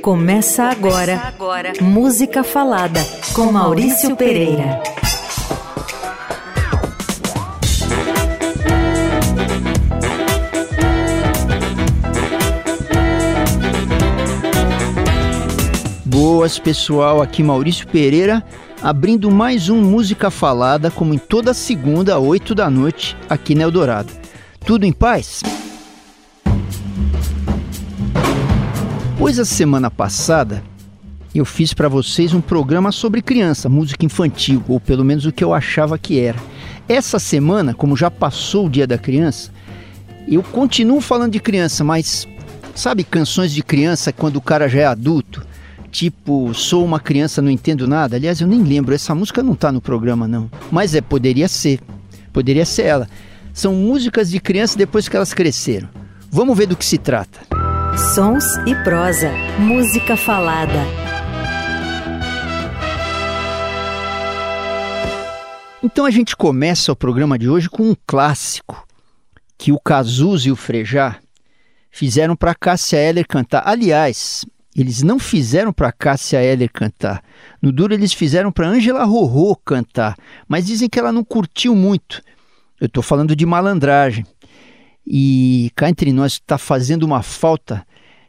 Começa agora, Começa agora. Música Falada com Maurício Pereira. Boas pessoal, aqui Maurício Pereira, abrindo mais um Música Falada, como em toda segunda, 8 da noite, aqui na Eldorado. Tudo em paz? Pois a semana passada eu fiz para vocês um programa sobre criança, música infantil, ou pelo menos o que eu achava que era. Essa semana, como já passou o Dia da Criança, eu continuo falando de criança, mas sabe canções de criança quando o cara já é adulto? Tipo, sou uma criança, não entendo nada. Aliás, eu nem lembro, essa música não tá no programa não. Mas é, poderia ser. Poderia ser ela. São músicas de criança depois que elas cresceram. Vamos ver do que se trata. Sons e prosa. Música falada. Então a gente começa o programa de hoje com um clássico que o Cazuza e o Frejá fizeram para Cássia Eller cantar. Aliás, eles não fizeram para Cássia Eller cantar. No duro eles fizeram para Angela Rorô cantar, mas dizem que ela não curtiu muito. Eu estou falando de malandragem. E cá entre nós está fazendo uma falta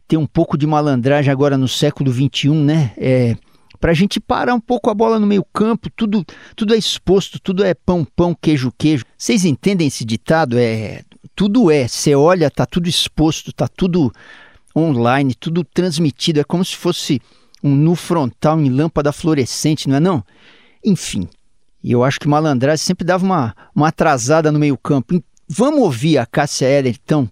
ter um pouco de malandragem agora no século XXI, né? É, para a gente parar um pouco a bola no meio campo, tudo, tudo é exposto, tudo é pão, pão, queijo, queijo. Vocês entendem esse ditado? É, tudo é. Você olha, tá tudo exposto, tá tudo online, tudo transmitido. É como se fosse um nu frontal em lâmpada fluorescente, não é não? Enfim, eu acho que malandragem sempre dava uma, uma atrasada no meio campo. Vamos ouvir a Cássia Eller, então,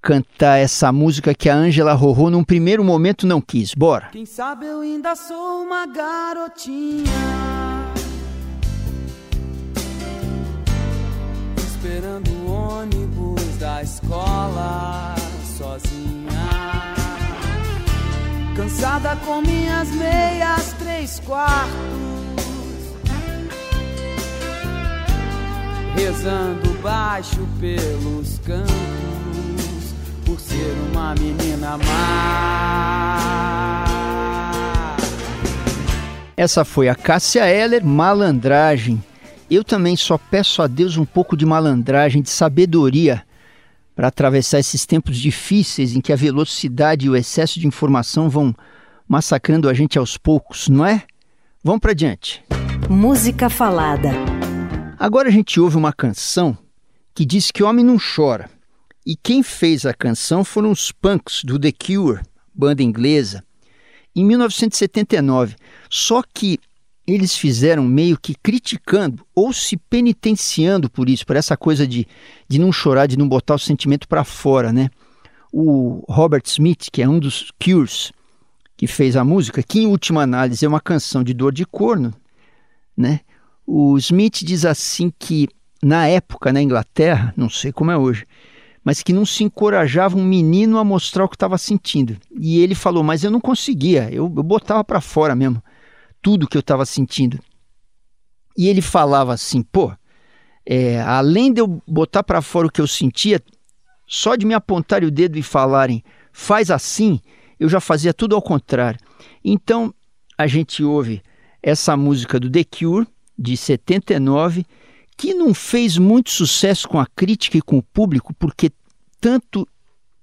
cantar essa música que a Ângela Rorô num primeiro momento não quis. Bora! Quem sabe eu ainda sou uma garotinha Esperando o ônibus da escola sozinha Cansada com minhas meias três quartos rezando baixo pelos cantos, por ser uma menina má. Essa foi a Cássia Eller, Malandragem. Eu também só peço a Deus um pouco de malandragem, de sabedoria, para atravessar esses tempos difíceis em que a velocidade e o excesso de informação vão massacrando a gente aos poucos, não é? Vamos para diante. Música falada. Agora a gente ouve uma canção que diz que homem não chora. E quem fez a canção foram os Punks do The Cure, banda inglesa, em 1979. Só que eles fizeram meio que criticando ou se penitenciando por isso, por essa coisa de, de não chorar, de não botar o sentimento para fora, né? O Robert Smith, que é um dos Cures, que fez a música, que em última análise é uma canção de dor de corno, né? O Smith diz assim que na época na Inglaterra, não sei como é hoje, mas que não se encorajava um menino a mostrar o que estava sentindo. E ele falou: "Mas eu não conseguia, eu, eu botava para fora mesmo tudo que eu estava sentindo". E ele falava assim: "Pô, é, além de eu botar para fora o que eu sentia, só de me apontarem o dedo e falarem faz assim, eu já fazia tudo ao contrário". Então a gente ouve essa música do The Cure de 79, que não fez muito sucesso com a crítica e com o público, porque tanto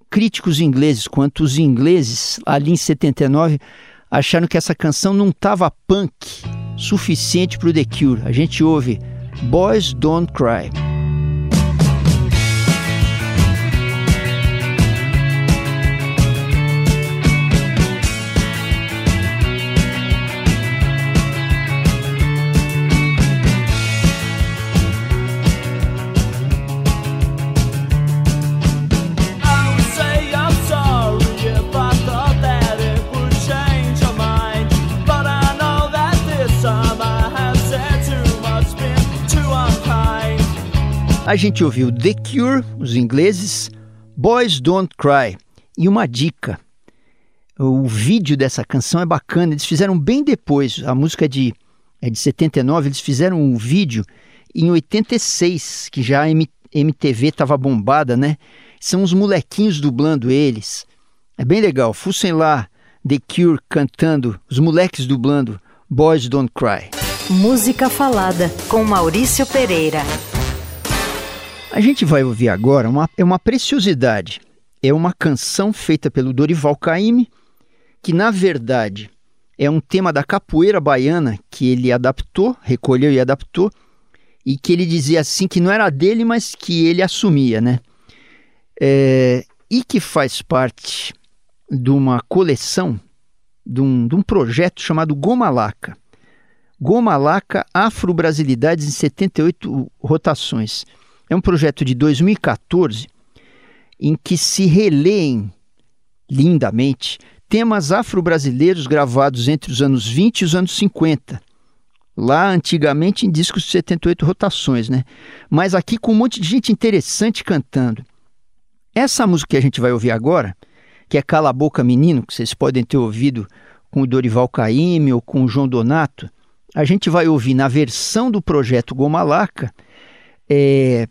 críticos ingleses quanto os ingleses, ali em 79, acharam que essa canção não estava punk suficiente para o The Cure. A gente ouve Boys Don't Cry. A gente ouviu The Cure, os ingleses, Boys Don't Cry. E uma dica: o vídeo dessa canção é bacana, eles fizeram bem depois. A música é de, é de 79, eles fizeram um vídeo em 86, que já a MTV estava bombada, né? São os molequinhos dublando eles. É bem legal. Fussem lá The Cure cantando, os moleques dublando Boys Don't Cry. Música Falada com Maurício Pereira. A gente vai ouvir agora uma, é uma preciosidade. É uma canção feita pelo Dorival Caymmi, que na verdade é um tema da capoeira baiana que ele adaptou, recolheu e adaptou, e que ele dizia assim que não era dele, mas que ele assumia, né? É, e que faz parte de uma coleção, de um, de um projeto chamado Goma Laca. Goma Laca Afro-Brasilidades em 78 rotações. É um projeto de 2014 em que se releem lindamente temas afro-brasileiros gravados entre os anos 20 e os anos 50. Lá antigamente em discos de 78 rotações, né? Mas aqui com um monte de gente interessante cantando. Essa música que a gente vai ouvir agora, que é Cala a Boca Menino, que vocês podem ter ouvido com o Dorival Caymmi ou com o João Donato, a gente vai ouvir na versão do projeto Goma Laca, é,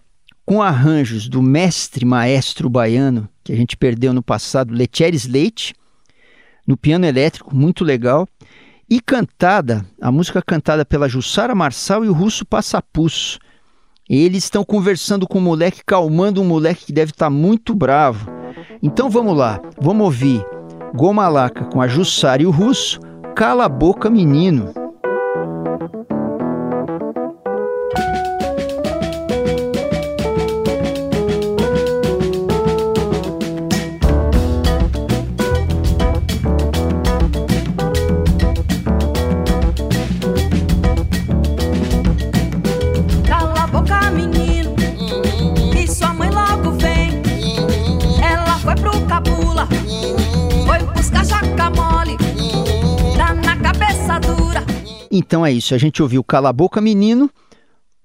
com arranjos do mestre maestro baiano, que a gente perdeu no passado, Letieres Leite, no piano elétrico, muito legal, e cantada, a música cantada pela Jussara Marçal e o russo Passapus. Eles estão conversando com o moleque, calmando um moleque que deve estar tá muito bravo. Então vamos lá, vamos ouvir Goma Laca com a Jussara e o russo, Cala a Boca Menino. Então é isso, a gente ouviu Cala Boca Menino,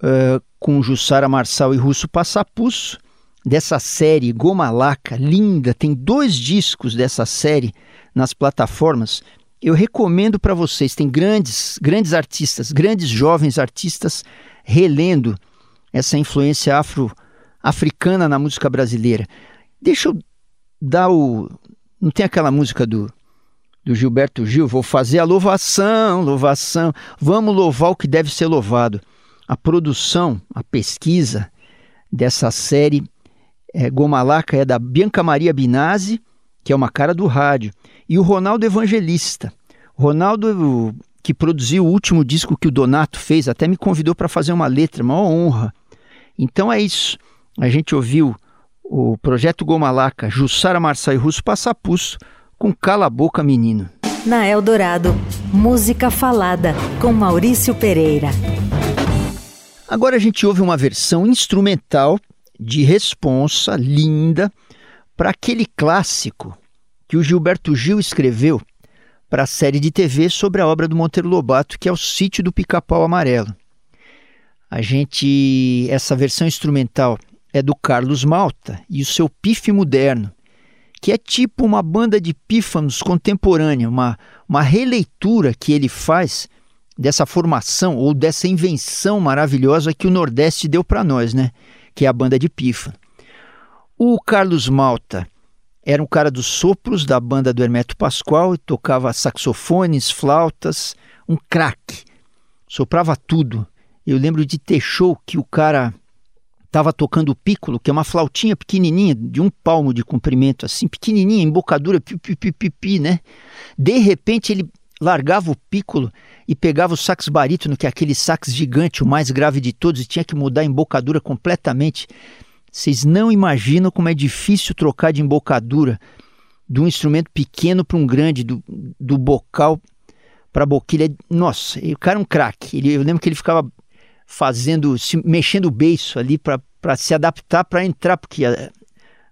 uh, com Jussara Marçal e Russo Passapus, dessa série Goma Laca, linda, tem dois discos dessa série nas plataformas. Eu recomendo para vocês, tem grandes, grandes artistas, grandes jovens artistas relendo essa influência afro africana na música brasileira. Deixa eu dar o não tem aquela música do do Gilberto Gil, vou fazer a louvação, louvação. Vamos louvar o que deve ser louvado. A produção, a pesquisa dessa série é, Gomalaca é da Bianca Maria Binazzi, que é uma cara do rádio, e o Ronaldo Evangelista. Ronaldo, que produziu o último disco que o Donato fez, até me convidou para fazer uma letra, uma honra. Então é isso. A gente ouviu o projeto Gomalaca, Jussara Marçal e Russo Passapulso, com Cala a Boca Menino. Na Eldorado, música falada com Maurício Pereira. Agora a gente ouve uma versão instrumental de responsa linda para aquele clássico que o Gilberto Gil escreveu para a série de TV sobre a obra do Monteiro Lobato, que é o Sítio do Pica-Pau Amarelo. A gente essa versão instrumental é do Carlos Malta e o seu pife moderno que é tipo uma banda de pífanos contemporânea, uma, uma releitura que ele faz dessa formação ou dessa invenção maravilhosa que o Nordeste deu para nós, né? Que é a banda de pífano. O Carlos Malta era um cara dos sopros da banda do Hermeto Pascoal e tocava saxofones, flautas, um craque. Soprava tudo. Eu lembro de ter show que o cara estava tocando o pícolo, que é uma flautinha pequenininha, de um palmo de comprimento, assim, pequenininha, embocadura, pi, pi, pi, né? De repente ele largava o pícolo e pegava o sax barítono, que é aquele sax gigante, o mais grave de todos, e tinha que mudar a embocadura completamente. Vocês não imaginam como é difícil trocar de embocadura de um instrumento pequeno para um grande, do, do bocal para boquilha. Nossa, o cara é um craque. Eu lembro que ele ficava fazendo, se, mexendo o beiço ali para se adaptar para entrar, porque a,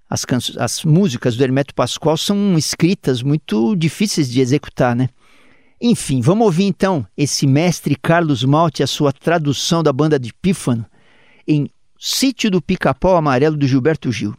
as, as músicas do Hermeto Pascoal são escritas muito difíceis de executar, né? Enfim, vamos ouvir então esse mestre Carlos Malte, a sua tradução da banda de Pífano em Sítio do Pica-Pau Amarelo do Gilberto Gil.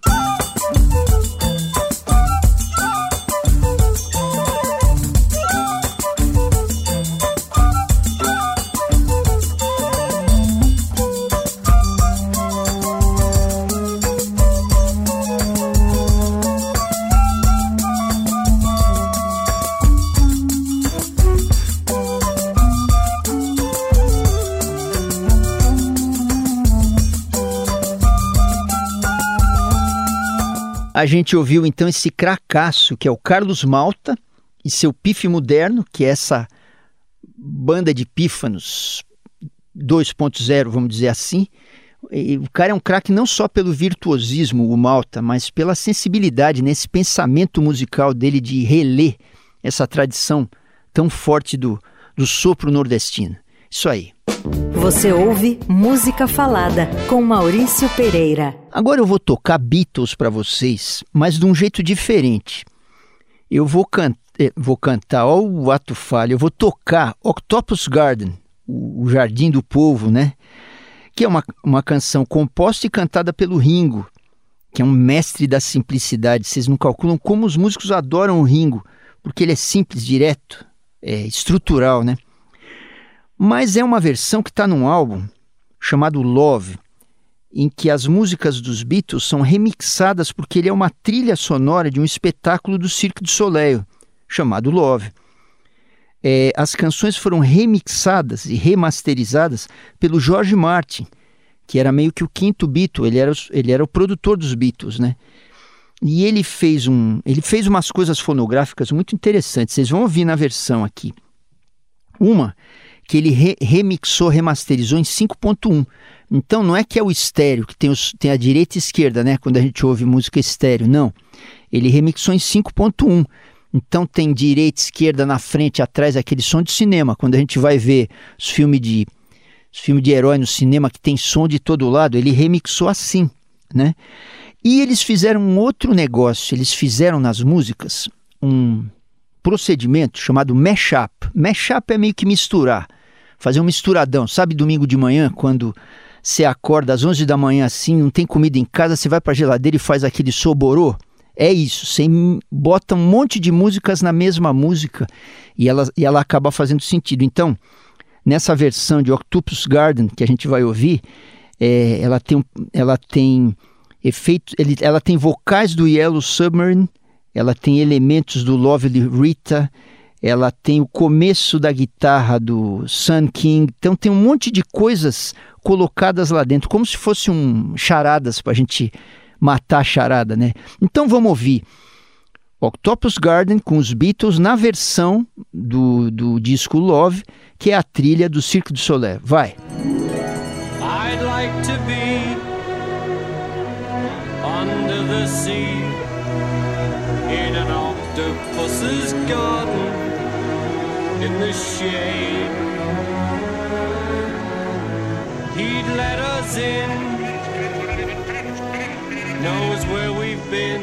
A gente ouviu então esse cracaço que é o Carlos Malta e seu Pife Moderno, que é essa banda de pífanos 2.0, vamos dizer assim. E o cara é um craque não só pelo virtuosismo, o Malta, mas pela sensibilidade nesse pensamento musical dele de reler essa tradição tão forte do, do sopro nordestino. Isso aí. Você ouve Música Falada com Maurício Pereira. Agora eu vou tocar Beatles para vocês, mas de um jeito diferente. Eu vou, can eh, vou cantar, ó, o ato falho, eu vou tocar Octopus Garden, o, o Jardim do Povo, né? Que é uma, uma canção composta e cantada pelo Ringo, que é um mestre da simplicidade. Vocês não calculam como os músicos adoram o Ringo, porque ele é simples, direto, é estrutural, né? Mas é uma versão que está num álbum chamado Love, em que as músicas dos Beatles são remixadas porque ele é uma trilha sonora de um espetáculo do Cirque du Soleil, chamado Love. É, as canções foram remixadas e remasterizadas pelo George Martin, que era meio que o quinto Beatle, ele era, ele era o produtor dos Beatles, né? E ele fez, um, ele fez umas coisas fonográficas muito interessantes, vocês vão ouvir na versão aqui. Uma que ele re remixou, remasterizou em 5.1. Então não é que é o estéreo, que tem, os, tem a direita e esquerda, né? Quando a gente ouve música estéreo. Não. Ele remixou em 5.1. Então tem direita, esquerda, na frente, atrás, aquele som de cinema. Quando a gente vai ver os filmes de, os filmes de herói no cinema que tem som de todo lado, ele remixou assim, né? E eles fizeram um outro negócio, eles fizeram nas músicas um procedimento chamado mashup. Mashup é meio que misturar fazer um misturadão. Sabe domingo de manhã, quando você acorda às 11 da manhã assim, não tem comida em casa, você vai para a geladeira e faz aquele soborô? É isso, você bota um monte de músicas na mesma música e ela, e ela acaba fazendo sentido. Então, nessa versão de Octopus Garden que a gente vai ouvir, é, ela tem, ela tem efeito, ela tem vocais do Yellow Submarine, ela tem elementos do Lovely Rita, ela tem o começo da guitarra do Sun King, então tem um monte de coisas colocadas lá dentro, como se fosse um charadas para a gente matar a charada, né? Então vamos ouvir Octopus Garden com os Beatles na versão do, do disco Love, que é a trilha do Cirque du Soleil. Vai! I'd like to be under the sea octopus's garden in the shade. He'd let us in, knows where we've been,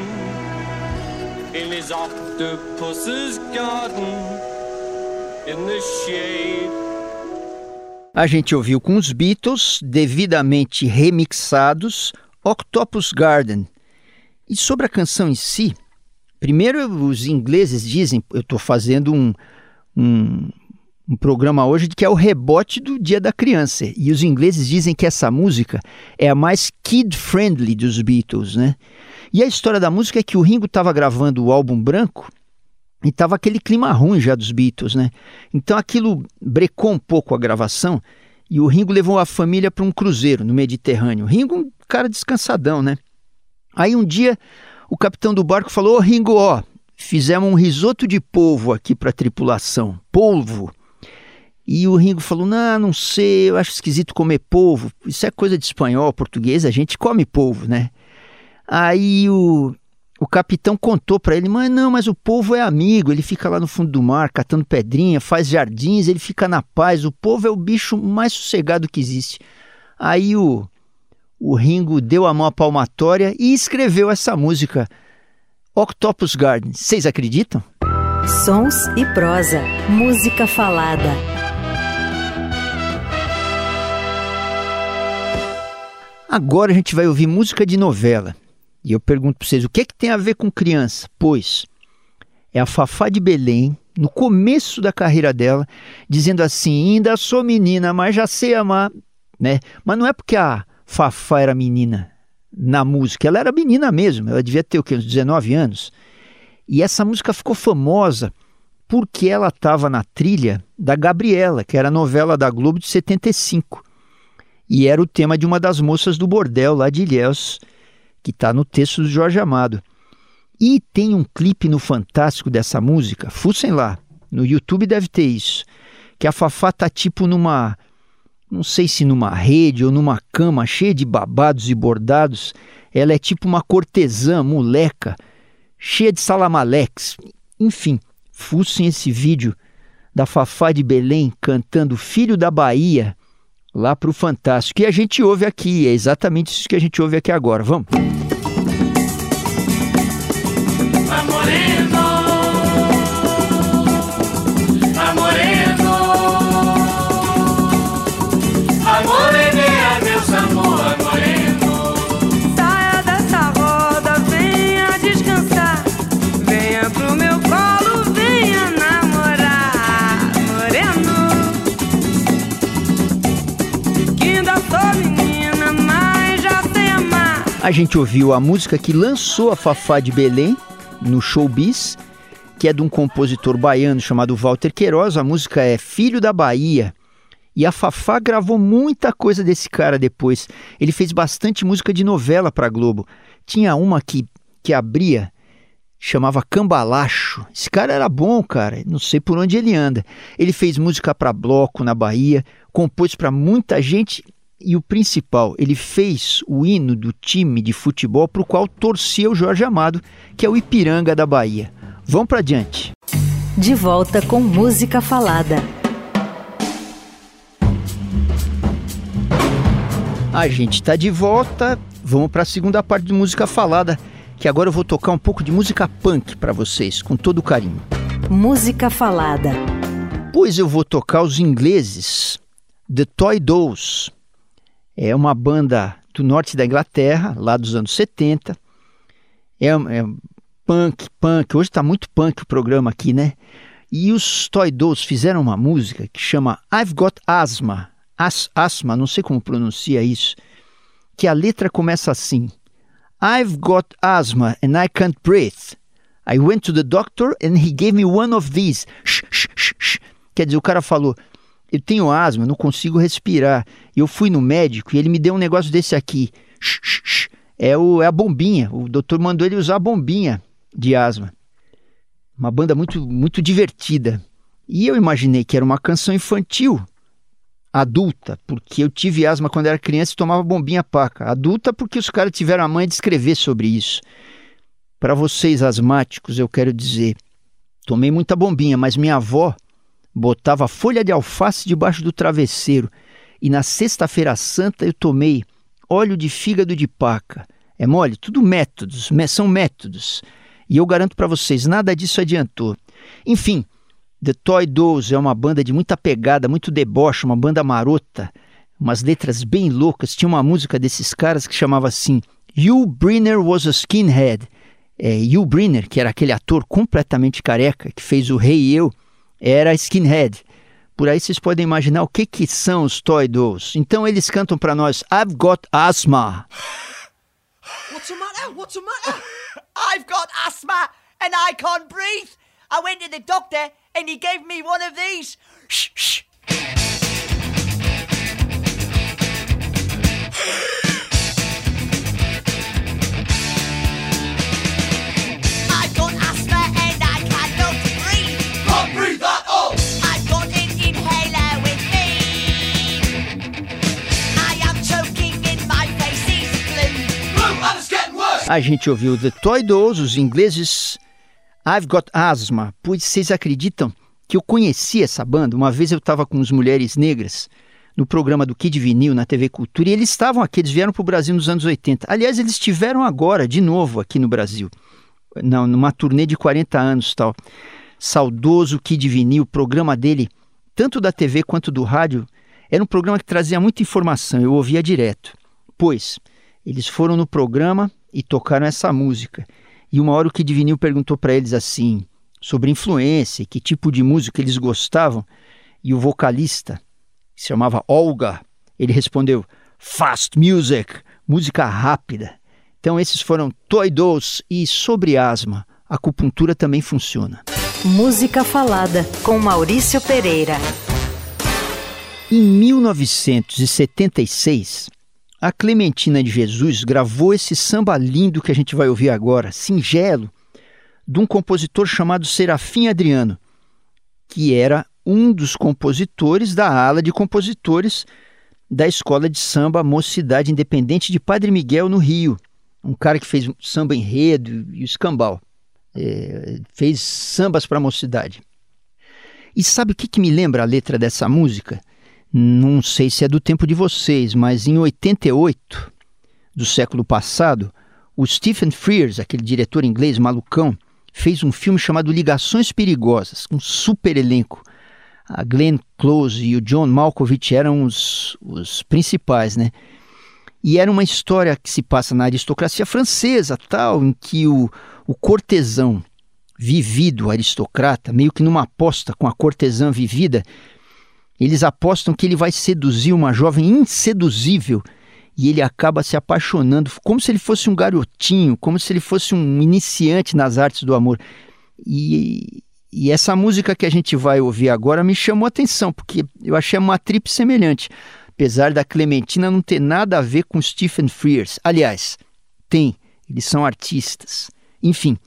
in his octopus's garden, in the shade. A gente ouviu com os Beatles, devidamente remixados, Octopus Garden. E sobre a canção em si, primeiro os ingleses dizem, eu estou fazendo um, um, um programa hoje que é o rebote do Dia da Criança. E os ingleses dizem que essa música é a mais kid-friendly dos Beatles, né? E a história da música é que o Ringo estava gravando o álbum branco e estava aquele clima ruim já dos Beatles, né? Então aquilo brecou um pouco a gravação e o Ringo levou a família para um cruzeiro no Mediterrâneo. O Ringo, um cara descansadão, né? Aí um dia o capitão do barco falou: Ô Ringo, ó, Fizemos um risoto de polvo aqui para a tripulação. Polvo. E o Ringo falou: Não, não sei, eu acho esquisito comer polvo. Isso é coisa de espanhol, português, a gente come polvo, né? Aí o, o capitão contou para ele: Mas não, mas o polvo é amigo, ele fica lá no fundo do mar catando pedrinha, faz jardins, ele fica na paz. O polvo é o bicho mais sossegado que existe. Aí o, o Ringo deu a mão à palmatória e escreveu essa música. Octopus Garden. Vocês acreditam? Sons e prosa. Música falada. Agora a gente vai ouvir música de novela. E eu pergunto para vocês, o que, é que tem a ver com criança? Pois é a Fafá de Belém, no começo da carreira dela, dizendo assim: ainda sou menina, mas já sei amar. Né? Mas não é porque a Fafá era menina, na música. Ela era menina mesmo, ela devia ter o quê? Uns 19 anos. E essa música ficou famosa porque ela estava na trilha da Gabriela, que era a novela da Globo de 75. E era o tema de uma das moças do bordel lá de Ilhéus, que está no texto do Jorge Amado. E tem um clipe no Fantástico dessa música, fussem lá, no YouTube deve ter isso, que a Fafá tá tipo numa, não sei se numa rede ou numa cama cheia de babados e bordados, ela é tipo uma cortesã, moleca, cheia de salamalex. Enfim, fussem esse vídeo da Fafá de Belém cantando Filho da Bahia lá para o Fantástico. E a gente ouve aqui, é exatamente isso que a gente ouve aqui agora. Vamos. A gente ouviu a música que lançou a Fafá de Belém no Showbiz, que é de um compositor baiano chamado Walter Queiroz. A música é Filho da Bahia. E a Fafá gravou muita coisa desse cara depois. Ele fez bastante música de novela para Globo. Tinha uma que, que abria, chamava Cambalacho. Esse cara era bom, cara. Não sei por onde ele anda. Ele fez música para bloco na Bahia, compôs para muita gente e o principal, ele fez o hino do time de futebol para o qual torcia o Jorge Amado, que é o Ipiranga da Bahia. Vamos para adiante. De volta com música falada. A gente está de volta. Vamos para a segunda parte de música falada, que agora eu vou tocar um pouco de música punk para vocês, com todo carinho. Música falada. Pois eu vou tocar os ingleses, The Toy Dolls é uma banda do norte da Inglaterra, lá dos anos 70. É, é punk, punk. Hoje está muito punk o programa aqui, né? E os Toy Dolls fizeram uma música que chama I've Got Asthma. As, asma, não sei como pronuncia isso. Que a letra começa assim: I've got asthma and I can't breathe. I went to the doctor and he gave me one of these. Shh, shh, shh. Quer dizer, o cara falou: eu tenho asma, não consigo respirar. Eu fui no médico e ele me deu um negócio desse aqui. É, o, é a bombinha. O doutor mandou ele usar a bombinha de asma. Uma banda muito, muito divertida. E eu imaginei que era uma canção infantil, adulta, porque eu tive asma quando era criança e tomava bombinha paca. Adulta porque os caras tiveram a mãe de escrever sobre isso. Para vocês asmáticos, eu quero dizer, tomei muita bombinha, mas minha avó botava folha de alface debaixo do travesseiro e na sexta-feira santa eu tomei óleo de fígado de paca. É mole? Tudo métodos, são métodos. E eu garanto para vocês, nada disso adiantou. Enfim, The Toy Dolls é uma banda de muita pegada, muito deboche, uma banda marota, umas letras bem loucas. Tinha uma música desses caras que chamava assim: Hugh Brenner was a skinhead. É, Hugh Brenner, que era aquele ator completamente careca que fez o Rei hey Eu, era skinhead. Por aí vocês podem imaginar o que, que são os Toy Dolls. Então eles cantam para nós I've got asthma. What's the matter? What's the matter? I've got asthma and I can't breathe. I went to the doctor and he gave me one of these. Shh, shh. A gente ouviu The Toy Dolls, os ingleses I've Got Asthma. Pois vocês acreditam que eu conheci essa banda? Uma vez eu estava com as Mulheres Negras no programa do Kid Vinil na TV Cultura e eles estavam aqui, eles vieram para o Brasil nos anos 80. Aliás, eles estiveram agora, de novo, aqui no Brasil, não, numa turnê de 40 anos tal. Saudoso Kid Vinil, o programa dele, tanto da TV quanto do rádio, era um programa que trazia muita informação, eu ouvia direto. Pois, eles foram no programa e tocaram essa música. E uma hora o Kid Vinil perguntou para eles assim, sobre influência, que tipo de música eles gostavam, e o vocalista, que se chamava Olga, ele respondeu: Fast music, música rápida. Então esses foram Toy Dolls e sobre asma, a acupuntura também funciona. Música falada com Maurício Pereira. Em 1976, a Clementina de Jesus gravou esse samba lindo que a gente vai ouvir agora, singelo, de um compositor chamado Serafim Adriano, que era um dos compositores da ala de compositores da escola de samba Mocidade Independente de Padre Miguel, no Rio. Um cara que fez samba enredo e escambau. É, fez sambas para a mocidade. E sabe o que, que me lembra a letra dessa música? Não sei se é do tempo de vocês, mas em 88 do século passado, o Stephen Frears, aquele diretor inglês malucão, fez um filme chamado Ligações Perigosas, um super elenco. A Glenn Close e o John Malkovich eram os, os principais, né? E era uma história que se passa na aristocracia francesa, tal, em que o, o cortesão vivido, aristocrata, meio que numa aposta com a cortesã vivida, eles apostam que ele vai seduzir uma jovem inseduzível e ele acaba se apaixonando, como se ele fosse um garotinho, como se ele fosse um iniciante nas artes do amor. E, e essa música que a gente vai ouvir agora me chamou a atenção, porque eu achei uma trip semelhante, apesar da Clementina não ter nada a ver com Stephen Frears. Aliás, tem, eles são artistas. Enfim,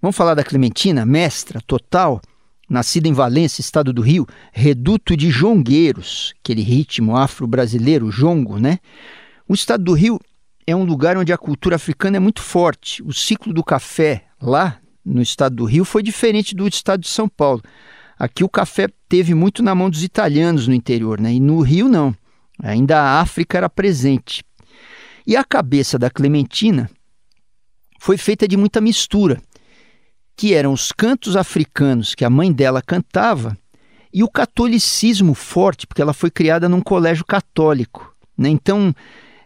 vamos falar da Clementina, mestra total, nascida em Valência, estado do Rio, reduto de jongueiros, aquele ritmo afro-brasileiro, jongo, né? O estado do Rio é um lugar onde a cultura africana é muito forte. O ciclo do café lá no estado do Rio foi diferente do estado de São Paulo. Aqui o café teve muito na mão dos italianos no interior, né? E no Rio não. Ainda a África era presente. E a cabeça da Clementina foi feita de muita mistura, que eram os cantos africanos que a mãe dela cantava e o catolicismo forte, porque ela foi criada num colégio católico. Né? Então,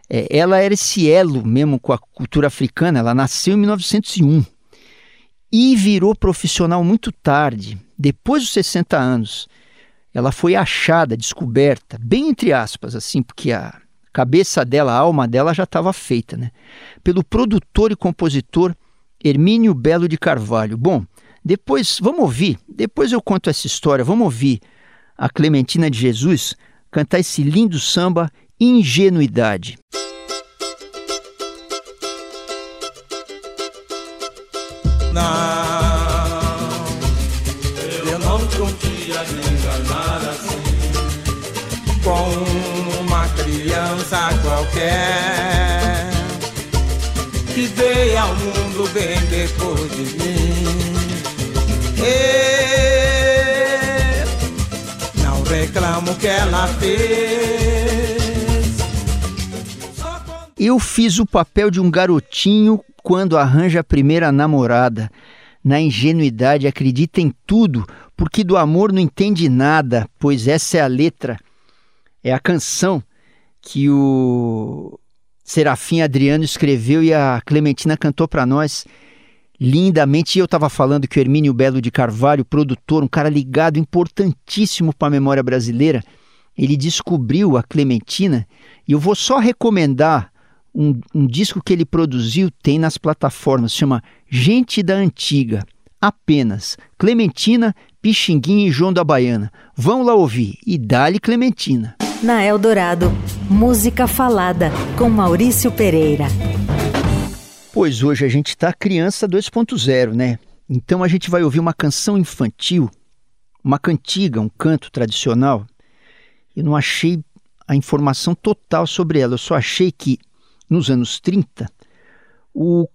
é, ela era esse elo mesmo com a cultura africana. Ela nasceu em 1901 e virou profissional muito tarde, depois dos 60 anos. Ela foi achada, descoberta, bem entre aspas, assim, porque a cabeça dela, a alma dela já estava feita, né? Pelo produtor e compositor Hermínio Belo de Carvalho. Bom, depois, vamos ouvir, depois eu conto essa história, vamos ouvir a Clementina de Jesus cantar esse lindo samba Ingenuidade. Não, bem depois de mim. Eu não reclamo que ela fez. Eu fiz o papel de um garotinho quando arranja a primeira namorada. Na ingenuidade acredita em tudo, porque do amor não entende nada, pois essa é a letra, é a canção que o Serafim Adriano escreveu e a Clementina cantou para nós lindamente. E eu estava falando que o Hermínio Belo de Carvalho, produtor, um cara ligado, importantíssimo para a memória brasileira, ele descobriu a Clementina e eu vou só recomendar um, um disco que ele produziu, tem nas plataformas, chama Gente da Antiga. Apenas Clementina, Pixinguinha e João da Baiana. Vão lá ouvir e dá-lhe Clementina. Na Eldorado, música falada com Maurício Pereira. Pois hoje a gente está criança 2.0, né? Então a gente vai ouvir uma canção infantil, uma cantiga, um canto tradicional. Eu não achei a informação total sobre ela, eu só achei que nos anos 30, o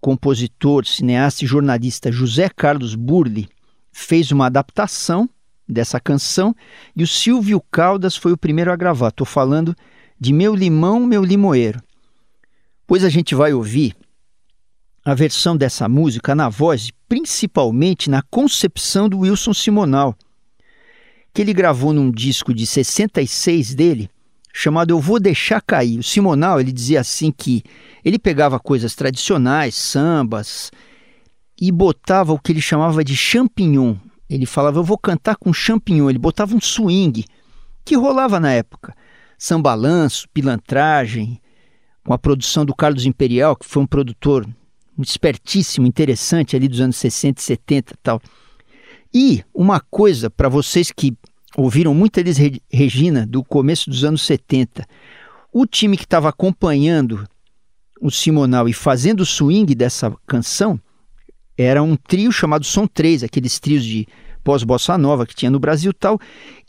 compositor, cineasta e jornalista José Carlos Burli fez uma adaptação dessa canção e o Silvio Caldas foi o primeiro a gravar. Estou falando de Meu Limão, Meu Limoeiro. Pois a gente vai ouvir a versão dessa música na voz, principalmente na concepção do Wilson Simonal, que ele gravou num disco de 66 dele, chamado Eu Vou Deixar Cair. O Simonal ele dizia assim que ele pegava coisas tradicionais, sambas, e botava o que ele chamava de champignon. Ele falava, eu vou cantar com champignon. Ele botava um swing que rolava na época. Sambalanço, pilantragem, com a produção do Carlos Imperial, que foi um produtor espertíssimo, interessante ali dos anos 60 e 70 e tal. E uma coisa para vocês que ouviram muito Elis Regina do começo dos anos 70. O time que estava acompanhando o Simonal e fazendo o swing dessa canção era um trio chamado Som 3, aqueles trios de pós-bossa nova que tinha no Brasil tal,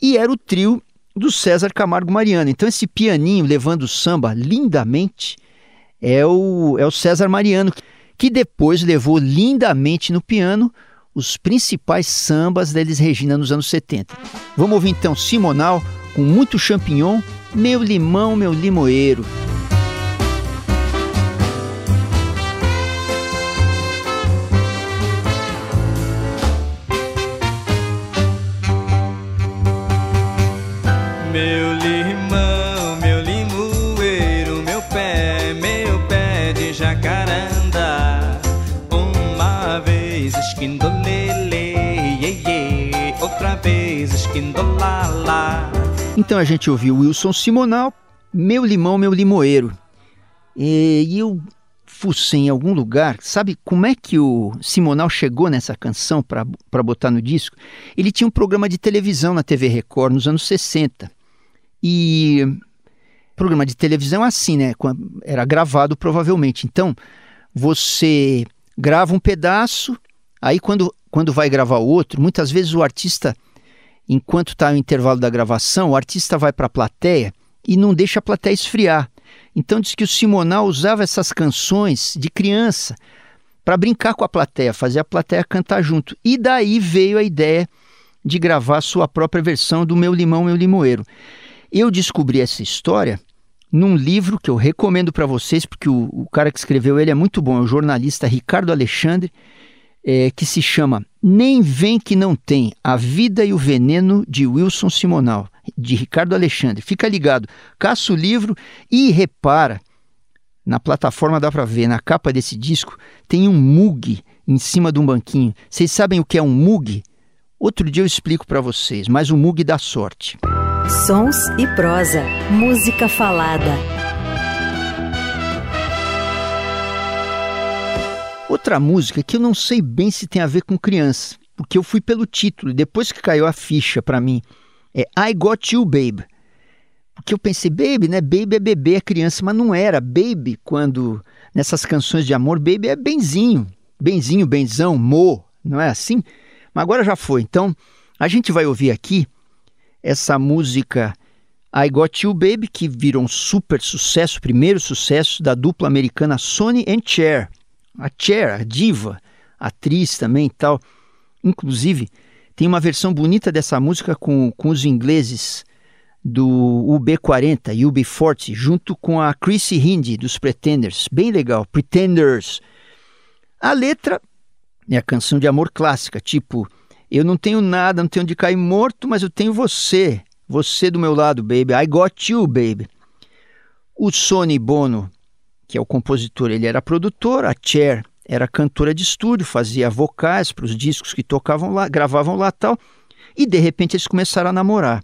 e era o trio do César Camargo Mariano. Então esse pianinho levando o samba lindamente é o, é o César Mariano, que depois levou lindamente no piano os principais sambas da Elis Regina nos anos 70. Vamos ouvir então Simonal com muito champignon, meu limão, meu limoeiro. Então a gente ouviu Wilson Simonal, Meu Limão, Meu Limoeiro. E, e eu fucei em algum lugar, sabe como é que o Simonal chegou nessa canção para botar no disco? Ele tinha um programa de televisão na TV Record nos anos 60. E programa de televisão é assim, né? Era gravado provavelmente. Então, você grava um pedaço, aí quando, quando vai gravar o outro, muitas vezes o artista enquanto está o intervalo da gravação, o artista vai para a plateia e não deixa a plateia esfriar. Então diz que o Simonal usava essas canções de criança para brincar com a plateia, fazer a plateia cantar junto. E daí veio a ideia de gravar sua própria versão do Meu Limão, Meu Limoeiro. Eu descobri essa história num livro que eu recomendo para vocês, porque o, o, cara que escreveu ele é muito bom, é o jornalista Ricardo Alexandre, é, que se chama Nem Vem Que Não Tem, A Vida e o Veneno de Wilson Simonal, de Ricardo Alexandre. Fica ligado, caça o livro e repara, na plataforma dá para ver, na capa desse disco, tem um mug em cima de um banquinho. Vocês sabem o que é um mug? Outro dia eu explico para vocês, mas o mug dá sorte. Sons e prosa, música falada. Outra música que eu não sei bem se tem a ver com criança, porque eu fui pelo título depois que caiu a ficha para mim, é I Got You Babe. Porque eu pensei, baby, né? Baby é bebê, é criança, mas não era. Baby, quando nessas canções de amor, baby é benzinho. Benzinho, benzão, mo, não é assim? Mas agora já foi. Então, a gente vai ouvir aqui essa música I Got You Baby, que virou um super sucesso, primeiro sucesso da dupla americana Sonny and Cher a Cher, a diva, atriz também e tal. Inclusive, tem uma versão bonita dessa música com, com os ingleses do UB40 e UB40, junto com a Chrissy Hindi dos Pretenders. Bem legal, Pretenders. A letra é a canção de amor clássica, tipo: Eu não tenho nada, não tenho de cair morto, mas eu tenho você. Você do meu lado, baby. I got you, baby. O Sony Bono que é o compositor, ele era produtor, a Cher era cantora de estúdio, fazia vocais para os discos que tocavam lá, gravavam lá tal, e de repente eles começaram a namorar.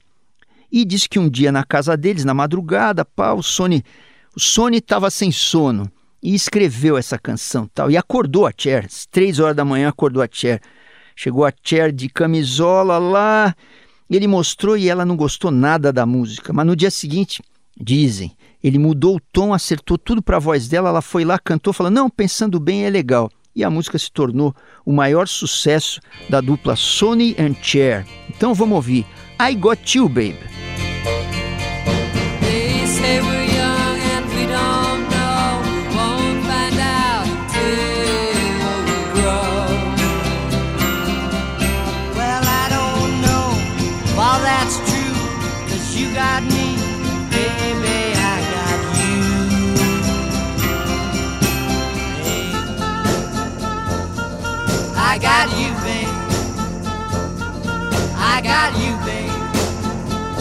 E disse que um dia na casa deles, na madrugada, pá, o Sony o Sony estava sem sono e escreveu essa canção tal, e acordou a Cher, às três horas da manhã acordou a Cher. Chegou a Cher de camisola lá, ele mostrou e ela não gostou nada da música, mas no dia seguinte, dizem, ele mudou o tom, acertou tudo para a voz dela, ela foi lá, cantou, falou: "Não, pensando bem é legal". E a música se tornou o maior sucesso da dupla Sony and Cher. Então vamos ouvir I Got You, Babe.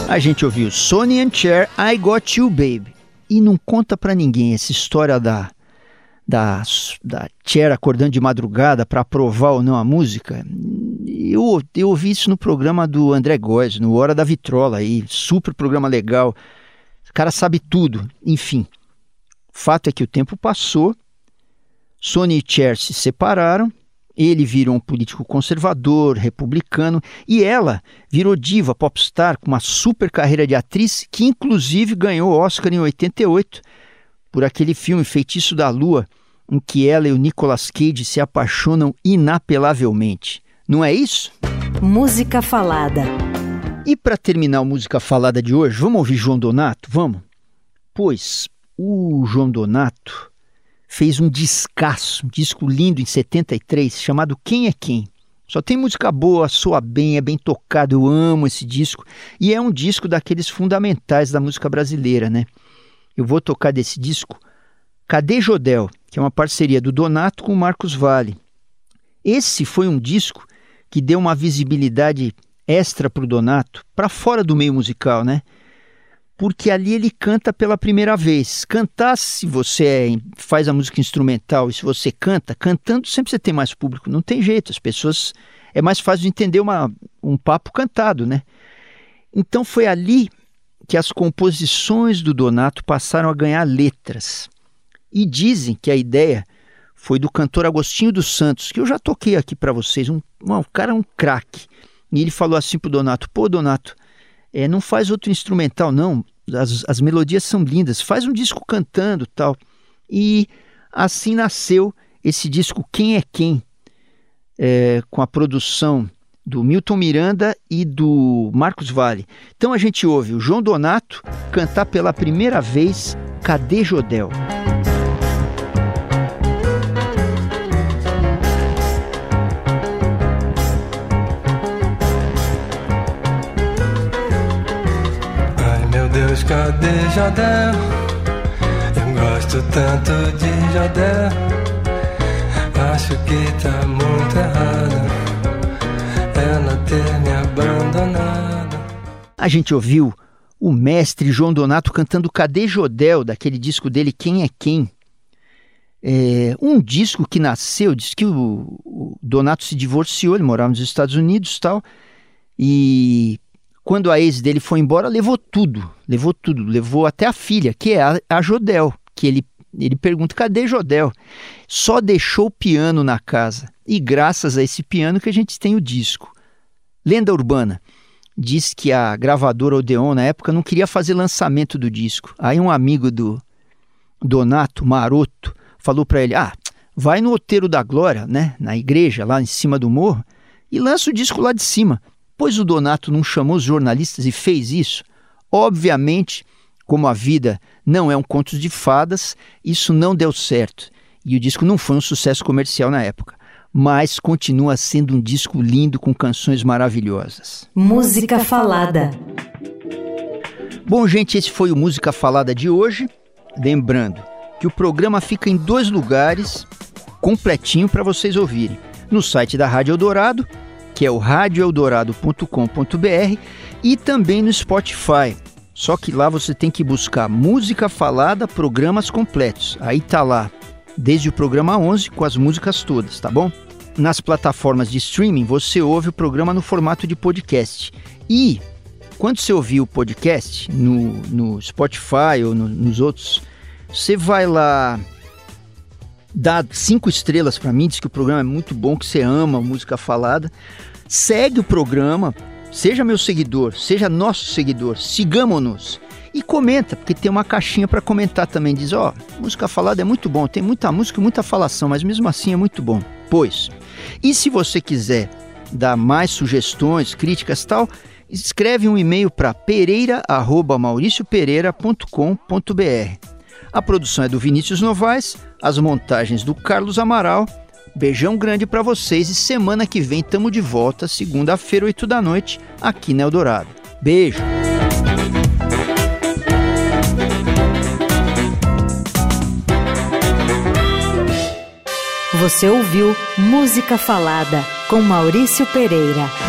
A gente ouviu Sonny and Cher, I Got You, Babe. E não conta para ninguém essa história da da, da Cher acordando de madrugada para aprovar ou não a música. Eu, eu ouvi isso no programa do André Góes, no Hora da Vitrola aí, super programa legal. O cara sabe tudo. Enfim, fato é que o tempo passou, Sony e Cher se separaram, ele virou um político conservador, republicano, e ela virou diva, popstar, com uma super carreira de atriz, que inclusive ganhou Oscar em 88 por aquele filme Feitiço da Lua, em que ela e o Nicolas Cage se apaixonam inapelavelmente. Não é isso? Música falada. E para terminar a música falada de hoje, vamos ouvir João Donato? Vamos? Pois o João Donato fez um discaço, um disco lindo em 73, chamado Quem é Quem. Só tem música boa, soa bem, é bem tocado, eu amo esse disco. E é um disco daqueles fundamentais da música brasileira, né? Eu vou tocar desse disco Cadê Jodel, que é uma parceria do Donato com o Marcos Vale. Esse foi um disco que deu uma visibilidade extra para o Donato, para fora do meio musical, né? Porque ali ele canta pela primeira vez. Cantar, se você é, faz a música instrumental e se você canta, cantando sempre você tem mais público. Não tem jeito, as pessoas. É mais fácil de entender uma, um papo cantado, né? Então foi ali que as composições do Donato passaram a ganhar letras. E dizem que a ideia foi do cantor Agostinho dos Santos, que eu já toquei aqui para vocês. Um, um cara é um craque. E ele falou assim pro Donato: pô, Donato, é, não faz outro instrumental, não. As, as melodias são lindas, faz um disco cantando tal. E assim nasceu esse disco Quem é Quem, é, com a produção do Milton Miranda e do Marcos Vale. Então a gente ouve o João Donato cantar pela primeira vez Cadê Jodel? Eu gosto tanto de. Acho que tá muito errado ela ter me abandonado. A gente ouviu o mestre João Donato cantando Cadê Jodel, daquele disco dele Quem é Quem. É, um disco que nasceu, diz que o, o Donato se divorciou, ele morava nos Estados Unidos tal, e quando a ex dele foi embora, levou tudo, levou tudo, levou até a filha, que é a, a Jodel, que ele, ele pergunta, cadê Jodel? Só deixou o piano na casa, e graças a esse piano que a gente tem o disco. Lenda urbana, diz que a gravadora Odeon, na época, não queria fazer lançamento do disco. Aí um amigo do Donato, Maroto, falou para ele, ah, vai no Outeiro da Glória, né, na igreja, lá em cima do morro, e lança o disco lá de cima. Pois o Donato não chamou os jornalistas e fez isso? Obviamente, como a vida não é um conto de fadas, isso não deu certo. E o disco não foi um sucesso comercial na época. Mas continua sendo um disco lindo com canções maravilhosas. Música Falada. Bom, gente, esse foi o Música Falada de hoje. Lembrando que o programa fica em dois lugares, completinho para vocês ouvirem. No site da Rádio Eldorado que é o radioeldorado.com.br e também no Spotify. Só que lá você tem que buscar música falada, programas completos. Aí tá lá, desde o programa 11 com as músicas todas, tá bom? Nas plataformas de streaming você ouve o programa no formato de podcast. E quando você ouvir o podcast no, no Spotify ou no, nos outros, você vai lá dá cinco estrelas para mim, diz que o programa é muito bom, que você ama música falada. Segue o programa, seja meu seguidor, seja nosso seguidor, sigamos-nos. E comenta, porque tem uma caixinha para comentar também. Diz: Ó, oh, música falada é muito bom, tem muita música e muita falação, mas mesmo assim é muito bom. Pois. E se você quiser dar mais sugestões, críticas tal, escreve um e-mail para pereira@mauriciopereira.com.br. A produção é do Vinícius Novaes, as montagens do Carlos Amaral. Beijão grande para vocês e semana que vem tamo de volta, segunda-feira, 8 da noite, aqui na Eldorado. Beijo! Você ouviu Música Falada com Maurício Pereira.